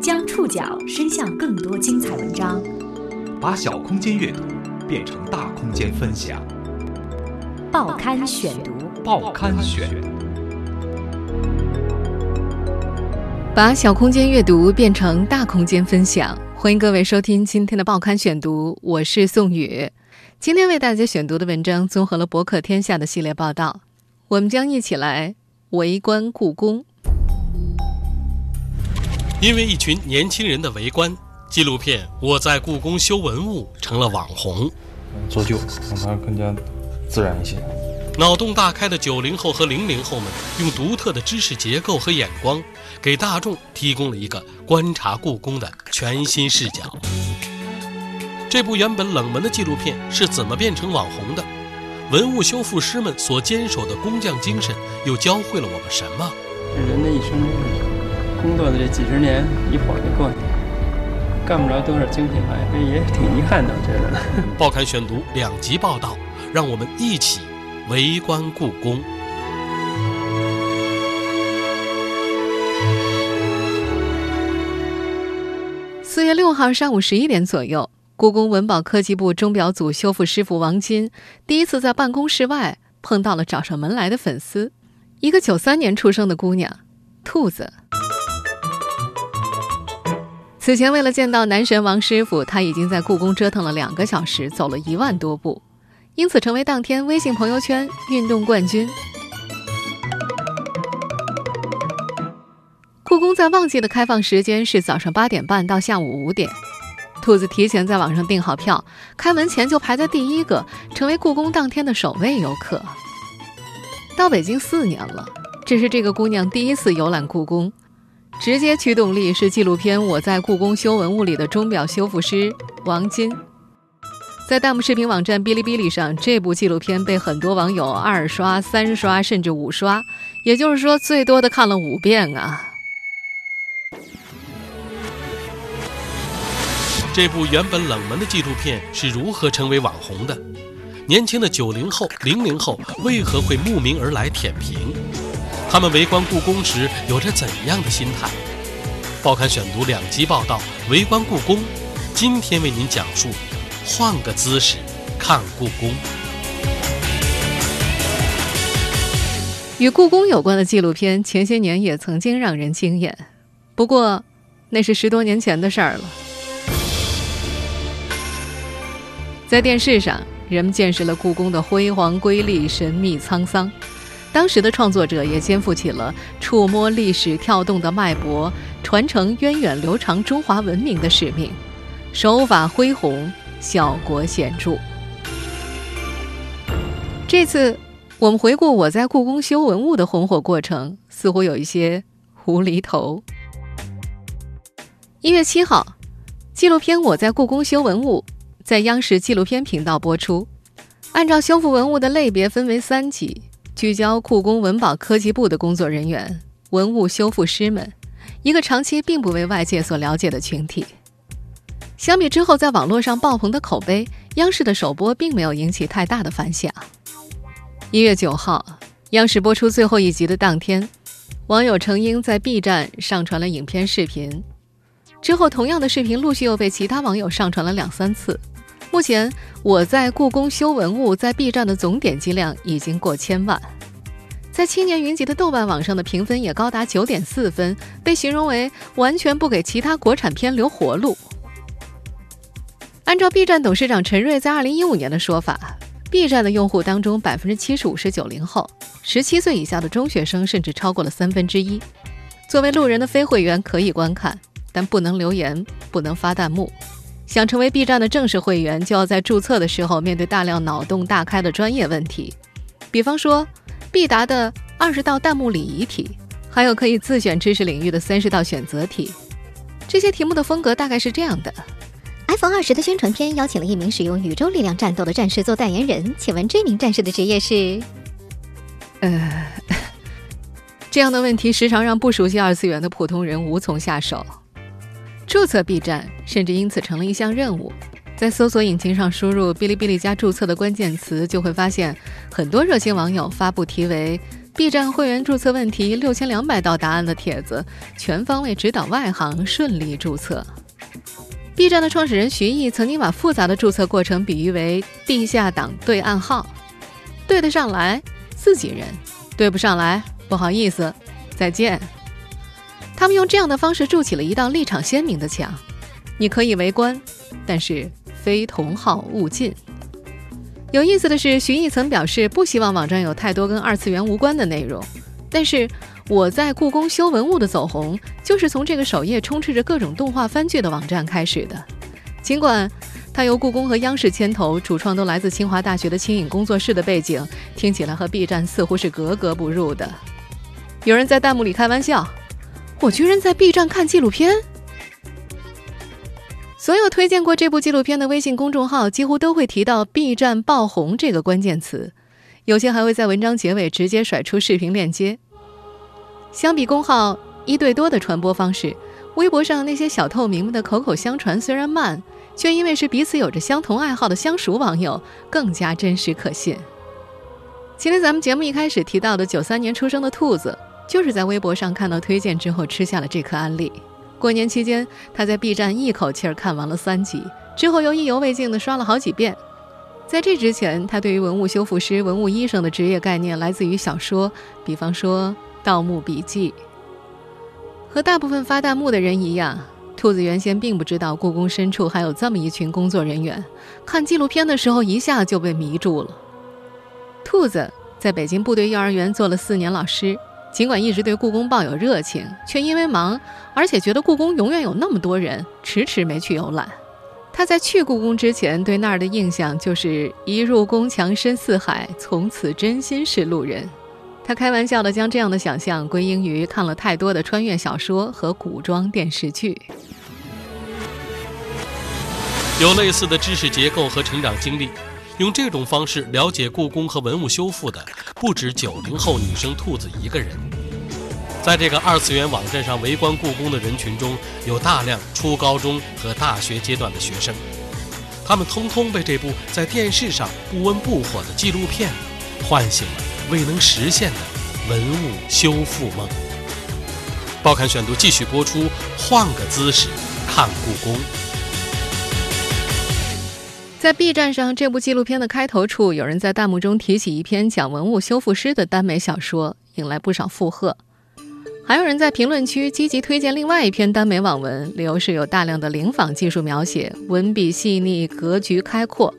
将触角伸向更多精彩文章，把小空间阅读变成大空间分享。报刊选读，报刊选。把小空间阅读变成大空间分享，欢迎各位收听今天的报刊选读，我是宋宇。今天为大家选读的文章综合了博客天下的系列报道，我们将一起来围观故宫。因为一群年轻人的围观，纪录片《我在故宫修文物》成了网红。做旧，让它更加自然一些。脑洞大开的九零后和零零后们，用独特的知识结构和眼光，给大众提供了一个观察故宫的全新视角。这部原本冷门的纪录片是怎么变成网红的？文物修复师们所坚守的工匠精神又教会了我们什么？人的一生工作的这几十年一晃就过去，干不着多少精品玩意，也挺遗憾的。我觉得。报刊选读两集报道，让我们一起围观故宫。四月六号上午十一点左右。故宫文保科技部钟表组修复师傅王金第一次在办公室外碰到了找上门来的粉丝，一个九三年出生的姑娘，兔子。此前为了见到男神王师傅，他已经在故宫折腾了两个小时，走了一万多步，因此成为当天微信朋友圈运动冠军。故宫在旺季的开放时间是早上八点半到下午五点。兔子提前在网上订好票，开门前就排在第一个，成为故宫当天的首位游客。到北京四年了，这是这个姑娘第一次游览故宫。直接驱动力是纪录片《我在故宫修文物》里的钟表修复师王金。在弹幕视频网站哔哩哔哩上，这部纪录片被很多网友二刷、三刷，甚至五刷，也就是说，最多的看了五遍啊。这部原本冷门的纪录片是如何成为网红的？年轻的九零后、零零后为何会慕名而来舔屏？他们围观故宫时有着怎样的心态？报刊选读两集报道，围观故宫。今天为您讲述：换个姿势看故宫。与故宫有关的纪录片，前些年也曾经让人惊艳，不过那是十多年前的事儿了。在电视上，人们见识了故宫的辉煌瑰丽、神秘沧桑。当时的创作者也肩负起了触摸历史跳动的脉搏、传承源远流长中华文明的使命，手法恢宏，效果显著。这次我们回顾我在故宫修文物的红火过程，似乎有一些无厘头。一月七号，纪录片《我在故宫修文物》。在央视纪录片频道播出，按照修复文物的类别分为三级，聚焦故宫文保科技部的工作人员、文物修复师们，一个长期并不为外界所了解的群体。相比之后在网络上爆棚的口碑，央视的首播并没有引起太大的反响。一月九号，央视播出最后一集的当天，网友程英在 B 站上传了影片视频，之后同样的视频陆续又被其他网友上传了两三次。目前，我在故宫修文物在 B 站的总点击量已经过千万，在青年云集的豆瓣网上的评分也高达九点四分，被形容为完全不给其他国产片留活路。按照 B 站董事长陈瑞在二零一五年的说法，B 站的用户当中百分之七十五是九零后，十七岁以下的中学生甚至超过了三分之一。作为路人的非会员可以观看，但不能留言，不能发弹幕。想成为 B 站的正式会员，就要在注册的时候面对大量脑洞大开的专业问题，比方说必答的二十道弹幕礼仪题，还有可以自选知识领域的三十道选择题。这些题目的风格大概是这样的：iPhone 二十的宣传片邀请了一名使用宇宙力量战斗的战士做代言人，请问这名战士的职业是？呃，这样的问题时常让不熟悉二次元的普通人无从下手。注册 B 站甚至因此成了一项任务，在搜索引擎上输入“哔哩哔哩加注册”的关键词，就会发现很多热心网友发布题为 B 站会员注册问题六千两百道答案的帖子，全方位指导外行顺利注册。B 站的创始人徐艺曾经把复杂的注册过程比喻为地下党对暗号，对得上来自己人，对不上来不好意思，再见。他们用这样的方式筑起了一道立场鲜明的墙，你可以围观，但是非同好勿进。有意思的是，徐艺曾表示不希望网站有太多跟二次元无关的内容。但是我在故宫修文物的走红，就是从这个首页充斥着各种动画番剧的网站开始的。尽管它由故宫和央视牵头，主创都来自清华大学的清影工作室的背景，听起来和 B 站似乎是格格不入的。有人在弹幕里开玩笑：“我居然在 B 站看纪录片。”所有推荐过这部纪录片的微信公众号几乎都会提到 “B 站爆红”这个关键词，有些还会在文章结尾直接甩出视频链接。相比公号一对多的传播方式，微博上那些小透明们的口口相传虽然慢，却因为是彼此有着相同爱好的相熟网友，更加真实可信。今天咱们节目一开始提到的九三年出生的兔子，就是在微博上看到推荐之后吃下了这颗安利。过年期间，他在 B 站一口气儿看完了三集，之后又意犹未尽地刷了好几遍。在这之前，他对于文物修复师、文物医生的职业概念来自于小说，比方说《盗墓笔记》。和大部分发弹幕的人一样，兔子原先并不知道故宫深处还有这么一群工作人员。看纪录片的时候，一下就被迷住了。兔子在北京部队幼儿园做了四年老师。尽管一直对故宫抱有热情，却因为忙，而且觉得故宫永远有那么多人，迟迟没去游览。他在去故宫之前，对那儿的印象就是一入宫墙深似海，从此真心是路人。他开玩笑地将这样的想象归因于看了太多的穿越小说和古装电视剧。有类似的知识结构和成长经历。用这种方式了解故宫和文物修复的不止九零后女生兔子一个人。在这个二次元网站上围观故宫的人群中，有大量初高中和大学阶段的学生，他们通通被这部在电视上不温不火的纪录片唤醒了未能实现的文物修复梦。报刊选读继续播出，换个姿势看故宫。在 B 站上，这部纪录片的开头处，有人在弹幕中提起一篇讲文物修复师的耽美小说，引来不少附和。还有人在评论区积极推荐另外一篇耽美网文，理由是有大量的灵仿技术描写，文笔细腻，格局开阔。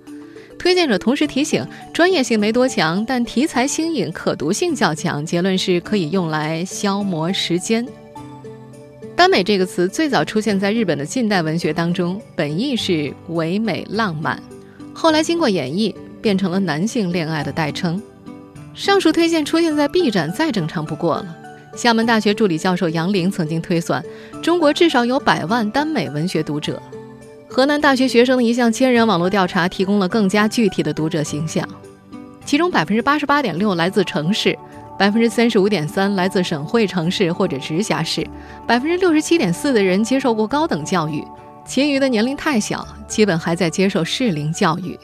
推荐者同时提醒，专业性没多强，但题材新颖，可读性较强。结论是可以用来消磨时间。耽美这个词最早出现在日本的近代文学当中，本意是唯美浪漫，后来经过演绎变成了男性恋爱的代称。上述推荐出现在 B 站再正常不过了。厦门大学助理教授杨玲曾经推算，中国至少有百万耽美文学读者。河南大学学生的一项千人网络调查提供了更加具体的读者形象，其中百分之八十八点六来自城市。百分之三十五点三来自省会城市或者直辖市，百分之六十七点四的人接受过高等教育，其余的年龄太小，基本还在接受适龄教育。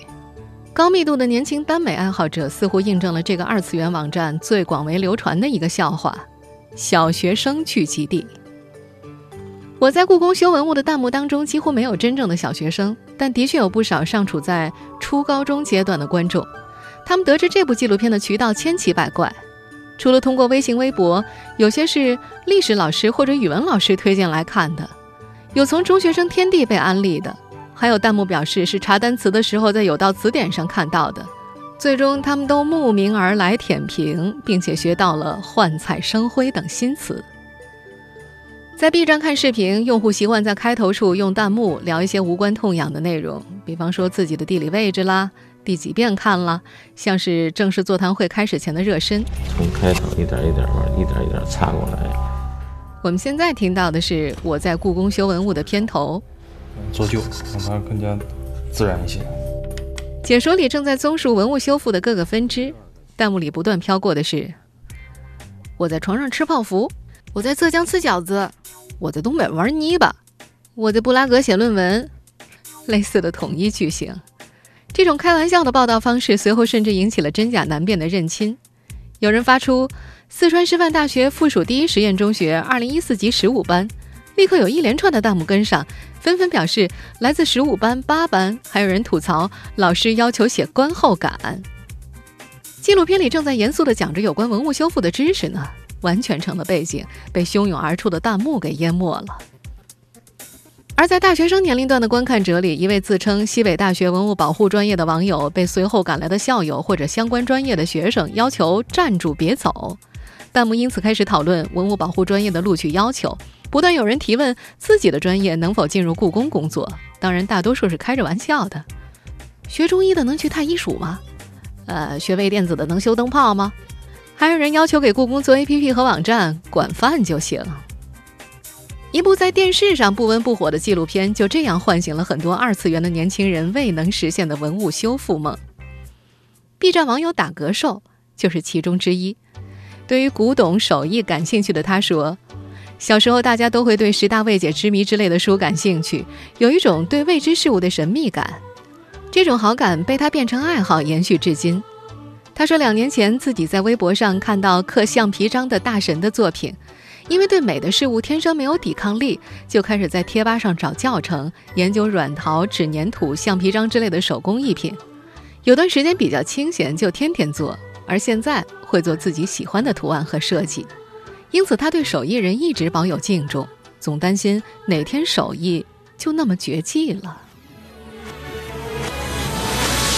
高密度的年轻耽美爱好者似乎印证了这个二次元网站最广为流传的一个笑话：小学生聚集地。我在故宫修文物的弹幕当中几乎没有真正的小学生，但的确有不少尚处在初高中阶段的观众，他们得知这部纪录片的渠道千奇百怪。除了通过微信、微博，有些是历史老师或者语文老师推荐来看的，有从中学生天地被安利的，还有弹幕表示是查单词的时候在有道词典上看到的。最终，他们都慕名而来舔屏，并且学到了“幻彩生辉”等新词。在 B 站看视频，用户习惯在开头处用弹幕聊一些无关痛痒的内容，比方说自己的地理位置啦。第几遍看了，像是正式座谈会开始前的热身。从开头一点一点玩，一点一点擦过来。我们现在听到的是我在故宫修文物的片头。做旧让它更加自然一些。解说里正在综述文物修复的各个分支，弹幕里不断飘过的是：我在床上吃泡芙，我在浙江吃饺子，我在东北玩泥巴，我在布拉格写论文，类似的统一句型。这种开玩笑的报道方式，随后甚至引起了真假难辨的认亲。有人发出四川师范大学附属第一实验中学二零一四级十五班，立刻有一连串的弹幕跟上，纷纷表示来自十五班、八班，还有人吐槽老师要求写观后感。纪录片里正在严肃地讲着有关文物修复的知识呢，完全成了背景，被汹涌而出的弹幕给淹没了。而在大学生年龄段的观看者里，一位自称西北大学文物保护专业的网友被随后赶来的校友或者相关专业的学生要求站住别走，弹幕因此开始讨论文物保护专业的录取要求，不断有人提问自己的专业能否进入故宫工作，当然大多数是开着玩笑的。学中医的能去太医署吗？呃，学微电子的能修灯泡吗？还有人要求给故宫做 APP 和网站，管饭就行。一部在电视上不温不火的纪录片，就这样唤醒了很多二次元的年轻人未能实现的文物修复梦。B 站网友打嗝兽就是其中之一。对于古董手艺感兴趣的他说：“小时候大家都会对十大未解之谜之类的书感兴趣，有一种对未知事物的神秘感。这种好感被他变成爱好，延续至今。”他说：“两年前自己在微博上看到刻橡皮章的大神的作品。”因为对美的事物天生没有抵抗力，就开始在贴吧上找教程，研究软陶、纸粘土、橡皮章之类的手工艺品。有段时间比较清闲，就天天做。而现在会做自己喜欢的图案和设计，因此他对手艺人一直保有敬重，总担心哪天手艺就那么绝迹了。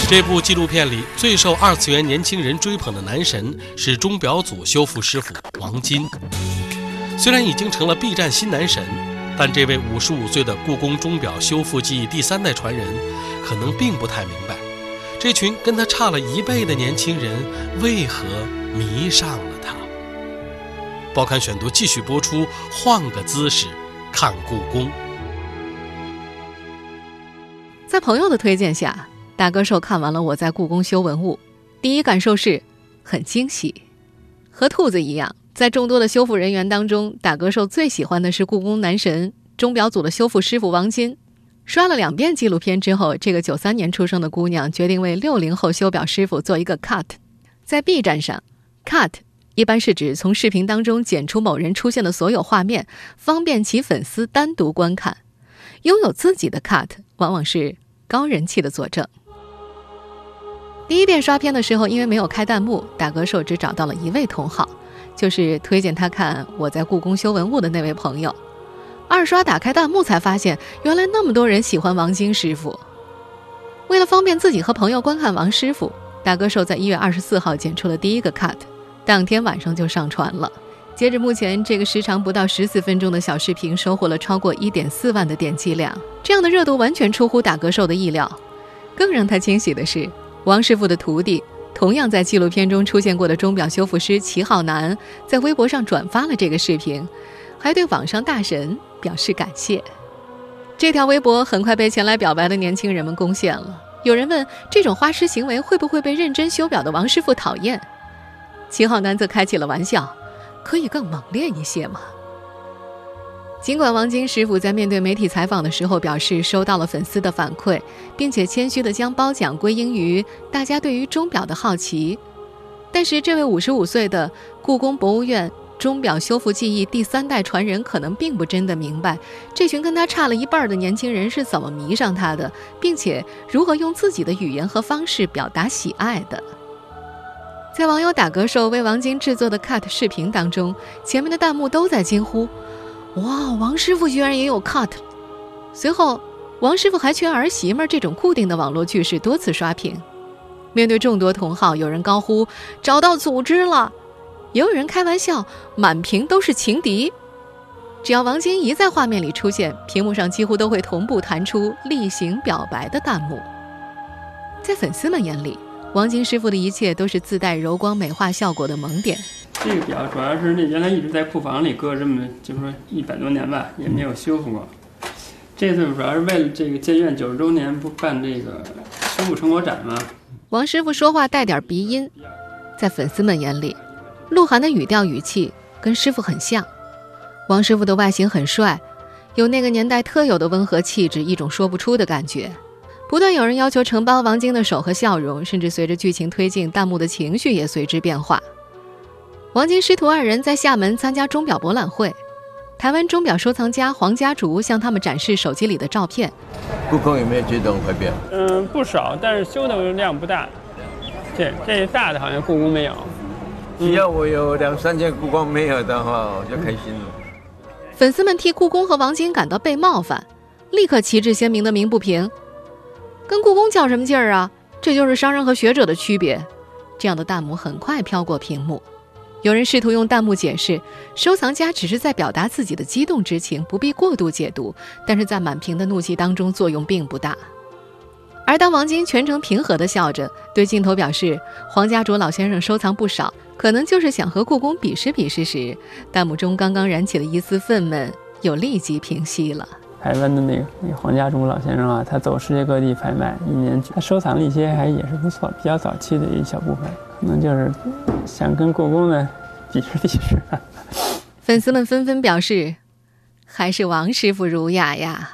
这部纪录片里最受二次元年轻人追捧的男神是钟表组修复师傅王金。虽然已经成了 B 站新男神，但这位五十五岁的故宫钟表修复技艺第三代传人，可能并不太明白，这群跟他差了一辈的年轻人为何迷上了他。报刊选读继续播出，换个姿势看故宫。在朋友的推荐下，大歌手看完了我在故宫修文物，第一感受是很惊喜，和兔子一样。在众多的修复人员当中，打歌兽最喜欢的是故宫男神钟表组的修复师傅王金。刷了两遍纪录片之后，这个九三年出生的姑娘决定为六零后修表师傅做一个 cut。在 B 站上，cut 一般是指从视频当中剪出某人出现的所有画面，方便其粉丝单独观看。拥有自己的 cut 往往是高人气的佐证。第一遍刷片的时候，因为没有开弹幕，打歌兽只找到了一位同好。就是推荐他看我在故宫修文物的那位朋友，二刷打开弹幕才发现，原来那么多人喜欢王晶师傅。为了方便自己和朋友观看王师傅，大歌手在一月二十四号剪出了第一个 cut，当天晚上就上传了。截至目前，这个时长不到十四分钟的小视频收获了超过一点四万的点击量，这样的热度完全出乎打歌手的意料。更让他惊喜的是，王师傅的徒弟。同样在纪录片中出现过的钟表修复师齐浩南，在微博上转发了这个视频，还对网上大神表示感谢。这条微博很快被前来表白的年轻人们攻陷了。有人问：这种花痴行为会不会被认真修表的王师傅讨厌？齐浩南则开起了玩笑：“可以更猛烈一些吗？”尽管王晶师傅在面对媒体采访的时候表示收到了粉丝的反馈，并且谦虚地将褒奖归因于大家对于钟表的好奇，但是这位五十五岁的故宫博物院钟表修复技艺第三代传人可能并不真的明白这群跟他差了一半的年轻人是怎么迷上他的，并且如何用自己的语言和方式表达喜爱的。在网友打歌兽为王晶制作的 cut 视频当中，前面的弹幕都在惊呼。哇，王师傅居然也有 cut！随后，王师傅还缺儿媳妇这种固定的网络句式多次刷屏。面对众多同好，有人高呼找到组织了，也有人开玩笑满屏都是情敌。只要王晶一在画面里出现，屏幕上几乎都会同步弹出例行表白的弹幕。在粉丝们眼里，王晶师傅的一切都是自带柔光美化效果的萌点。这个表主要是那原来一直在库房里搁这么，就是说一百多年吧，也没有修复过。这次主要是为了这个建院九十周年，不办这个修复成果展吗？王师傅说话带点鼻音，在粉丝们眼里，鹿晗的语调语气跟师傅很像。王师傅的外形很帅，有那个年代特有的温和气质，一种说不出的感觉。不断有人要求承包王晶的手和笑容，甚至随着剧情推进，弹幕的情绪也随之变化。王晶师徒二人在厦门参加钟表博览会，台湾钟表收藏家黄家竹向他们展示手机里的照片。故宫有没有这种怀表？嗯，不少，但是修的量不大。这这大的好像故宫没有。只要我有两三件故宫没有的话，我就开心了。粉丝们替故宫和王晶感到被冒犯，立刻旗帜鲜明的鸣不平：“跟故宫较什么劲儿啊？这就是商人和学者的区别。”这样的弹幕很快飘过屏幕。有人试图用弹幕解释，收藏家只是在表达自己的激动之情，不必过度解读。但是在满屏的怒气当中，作用并不大。而当王晶全程平和地笑着，对镜头表示黄家卓老先生收藏不少，可能就是想和故宫比试比试时，弹幕中刚刚燃起的一丝愤懑又立即平息了。台湾的那个那个黄家竹老先生啊，他走世界各地拍卖，一年他收藏了一些还也是不错，比较早期的一小部分，可能就是想跟故宫的比试比试。粉丝们纷纷表示，还是王师傅儒雅呀。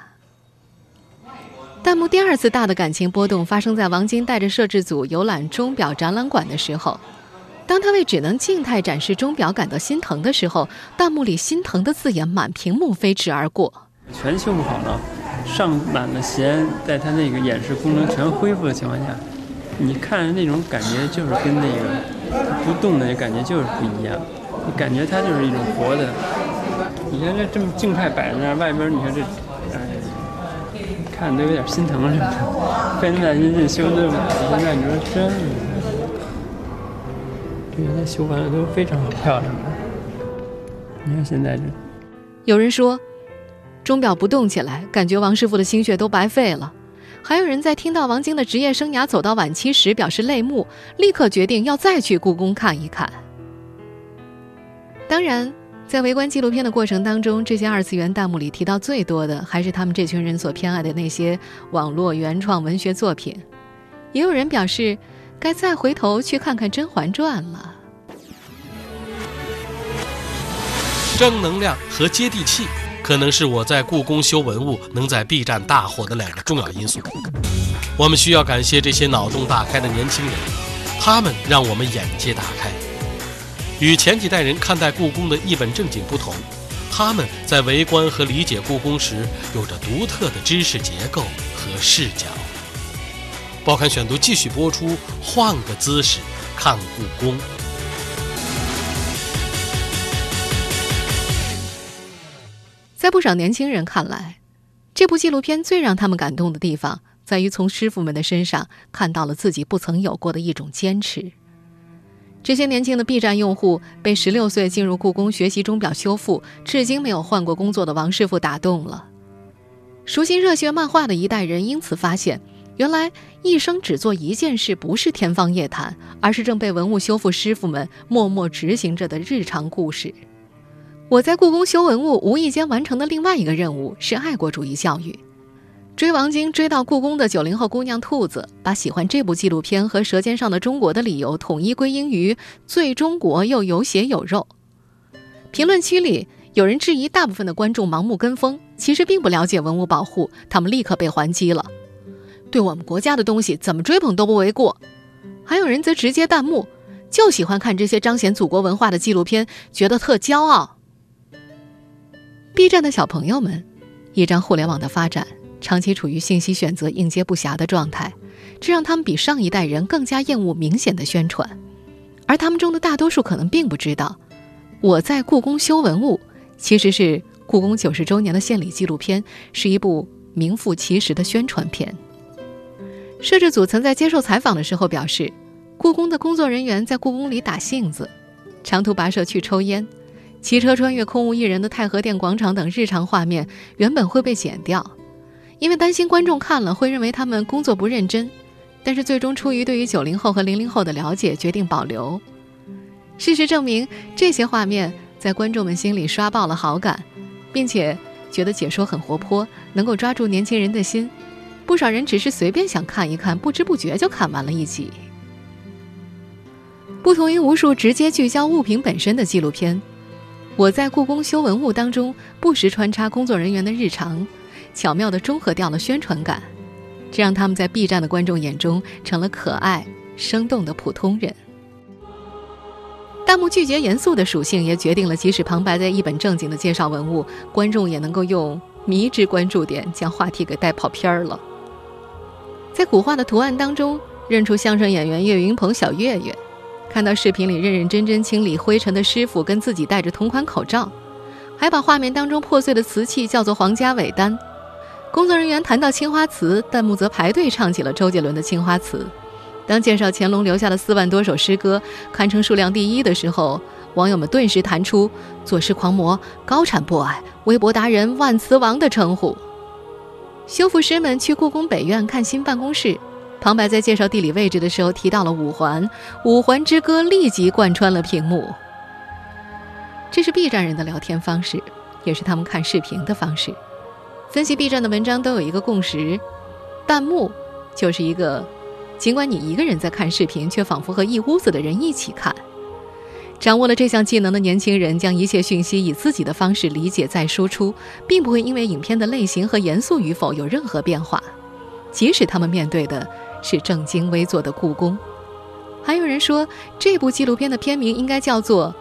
弹幕第二次大的感情波动发生在王晶带着摄制组游览钟表展览馆的时候，当他为只能静态展示钟表感到心疼的时候，弹幕里心疼的字眼满屏幕飞驰而过。全修不好了，上满了弦，在它那个演示功能全恢复的情况下，你看那种感觉就是跟那个不动的感觉就是不一样，你感觉它就是一种活的。你看这这么静态摆在那儿，外边你看这，哎，看都有点心疼似的。费那么大劲修这么，现在你说真，这原来修完了都非常漂亮。你看现在这，有人说。钟表不动起来，感觉王师傅的心血都白费了。还有人在听到王晶的职业生涯走到晚期时表示泪目，立刻决定要再去故宫看一看。当然，在围观纪录片的过程当中，这些二次元弹幕里提到最多的还是他们这群人所偏爱的那些网络原创文学作品。也有人表示，该再回头去看看《甄嬛传》了。正能量和接地气。可能是我在故宫修文物能在 B 站大火的两个重要因素。我们需要感谢这些脑洞大开的年轻人，他们让我们眼界打开。与前几代人看待故宫的一本正经不同，他们在围观和理解故宫时有着独特的知识结构和视角。报刊选读继续播出，换个姿势看故宫。在不少年轻人看来，这部纪录片最让他们感动的地方，在于从师傅们的身上看到了自己不曾有过的一种坚持。这些年轻的 B 站用户被十六岁进入故宫学习钟表修复，至今没有换过工作的王师傅打动了。熟悉热血漫画的一代人因此发现，原来一生只做一件事不是天方夜谭，而是正被文物修复师傅们默默执行着的日常故事。我在故宫修文物，无意间完成的另外一个任务是爱国主义教育。追王晶追到故宫的九零后姑娘兔子，把喜欢这部纪录片和《舌尖上的中国》的理由统一归因于最中国又有血有肉。评论区里有人质疑大部分的观众盲目跟风，其实并不了解文物保护，他们立刻被还击了。对我们国家的东西怎么追捧都不为过。还有人则直接弹幕，就喜欢看这些彰显祖国文化的纪录片，觉得特骄傲。B 站的小朋友们，一张互联网的发展，长期处于信息选择应接不暇的状态，这让他们比上一代人更加厌恶明显的宣传。而他们中的大多数可能并不知道，我在故宫修文物，其实是故宫九十周年的献礼纪录片，是一部名副其实的宣传片。摄制组曾在接受采访的时候表示，故宫的工作人员在故宫里打性子，长途跋涉去抽烟。骑车穿越空无一人的太和殿广场等日常画面原本会被剪掉，因为担心观众看了会认为他们工作不认真。但是最终出于对于九零后和零零后的了解，决定保留。事实证明，这些画面在观众们心里刷爆了好感，并且觉得解说很活泼，能够抓住年轻人的心。不少人只是随便想看一看，不知不觉就看完了一集。不同于无数直接聚焦物品本身的纪录片。我在故宫修文物当中，不时穿插工作人员的日常，巧妙地中和掉了宣传感，这让他们在 B 站的观众眼中成了可爱、生动的普通人。弹幕拒绝严肃的属性，也决定了即使旁白在一本正经的介绍文物，观众也能够用迷之关注点将话题给带跑偏儿了。在古画的图案当中，认出相声演员岳云鹏小岳岳，看到视频里认认真真清理灰尘的师傅跟自己戴着同款口罩，还把画面当中破碎的瓷器叫做皇家尾单。工作人员谈到青花瓷，弹幕则排队唱起了周杰伦的《青花瓷》。当介绍乾隆留下的四万多首诗歌，堪称数量第一的时候，网友们顿时弹出“作诗狂魔”“高产 boy”“ 微博达人”“万磁王”的称呼。修复师们去故宫北院看新办公室，旁白在介绍地理位置的时候提到了五环，五环之歌立即贯穿了屏幕。这是 B 站人的聊天方式，也是他们看视频的方式。分析 B 站的文章都有一个共识：弹幕就是一个。尽管你一个人在看视频，却仿佛和一屋子的人一起看。掌握了这项技能的年轻人，将一切讯息以自己的方式理解再输出，并不会因为影片的类型和严肃与否有任何变化，即使他们面对的是正襟危坐的故宫。还有人说，这部纪录片的片名应该叫做《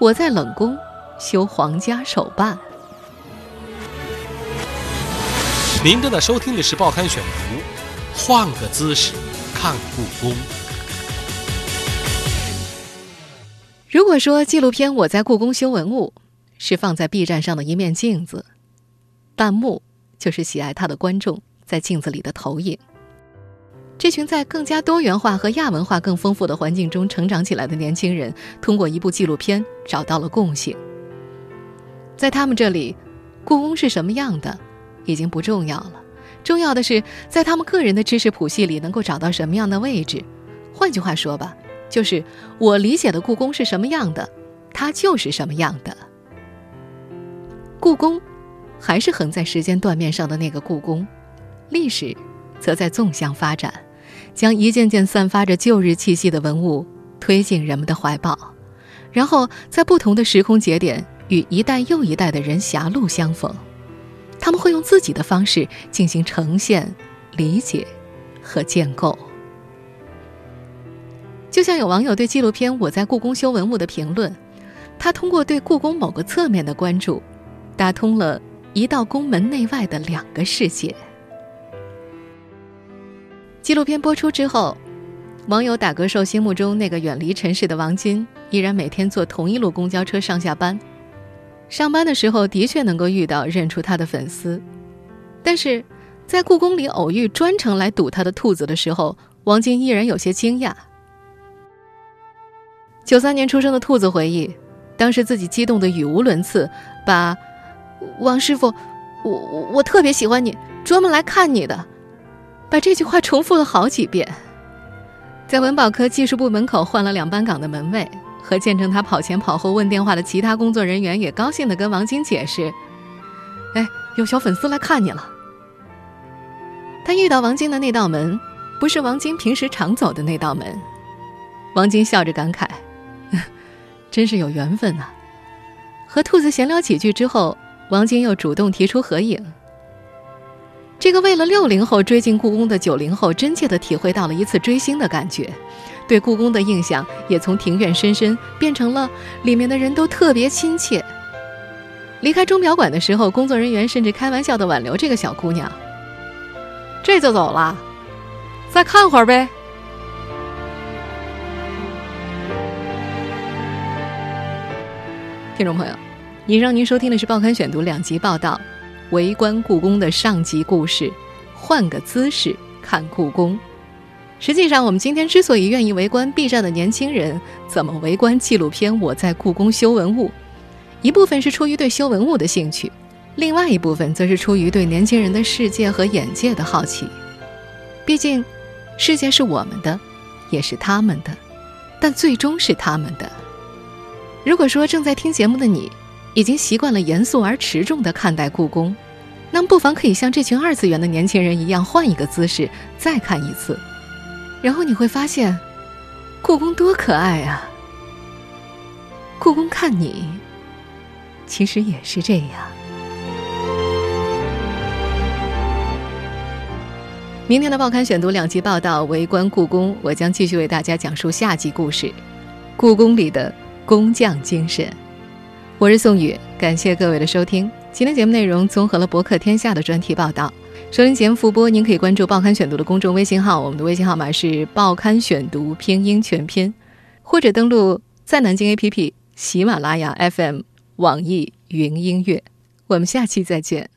我在冷宫修皇家手办》。您正在收听的是《报刊选读》，换个姿势。看故宫。如果说纪录片《我在故宫修文物》是放在 B 站上的一面镜子，弹幕就是喜爱它的观众在镜子里的投影。这群在更加多元化和亚文化更丰富的环境中成长起来的年轻人，通过一部纪录片找到了共性。在他们这里，故宫是什么样的，已经不重要了。重要的是，在他们个人的知识谱系里能够找到什么样的位置。换句话说吧，就是我理解的故宫是什么样的，它就是什么样的。故宫，还是横在时间断面上的那个故宫，历史，则在纵向发展，将一件件散发着旧日气息的文物推进人们的怀抱，然后在不同的时空节点与一代又一代的人狭路相逢。他们会用自己的方式进行呈现、理解和建构。就像有网友对纪录片《我在故宫修文物》的评论，他通过对故宫某个侧面的关注，打通了一道宫门内外的两个世界。纪录片播出之后，网友打嗝兽心目中那个远离尘世的王晶，依然每天坐同一路公交车上下班。上班的时候的确能够遇到认出他的粉丝，但是在故宫里偶遇专程来堵他的兔子的时候，王晶依然有些惊讶。九三年出生的兔子回忆，当时自己激动的语无伦次，把“王师傅，我我我特别喜欢你，专门来看你的”，把这句话重复了好几遍。在文保科技术部门口换了两班岗的门卫。和见证他跑前跑后问电话的其他工作人员也高兴地跟王晶解释：“哎，有小粉丝来看你了。”他遇到王晶的那道门，不是王晶平时常走的那道门。王晶笑着感慨：“真是有缘分呐！”和兔子闲聊几句之后，王晶又主动提出合影。这个为了六零后追进故宫的九零后，真切地体会到了一次追星的感觉。对故宫的印象也从庭院深深变成了里面的人都特别亲切。离开钟表馆的时候，工作人员甚至开玩笑的挽留这个小姑娘。这就走了，再看会儿呗。听众朋友，以上您收听的是《报刊选读》两集报道，围观故宫的上集故事，换个姿势看故宫。实际上，我们今天之所以愿意围观 B 站的年轻人怎么围观纪录片《我在故宫修文物》，一部分是出于对修文物的兴趣，另外一部分则是出于对年轻人的世界和眼界的好奇。毕竟，世界是我们的，也是他们的，但最终是他们的。如果说正在听节目的你已经习惯了严肃而持重地看待故宫，那么不妨可以像这群二次元的年轻人一样，换一个姿势再看一次。然后你会发现，故宫多可爱啊！故宫看你，其实也是这样。明天的报刊选读两集报道，围观故宫，我将继续为大家讲述下集故事——故宫里的工匠精神。我是宋宇，感谢各位的收听。今天节目内容综合了博客天下的专题报道。收听节目复播，您可以关注“报刊选读”的公众微信号，我们的微信号码是“报刊选读”拼音全拼，或者登录在南京 APP、喜马拉雅 FM、网易云音乐。我们下期再见。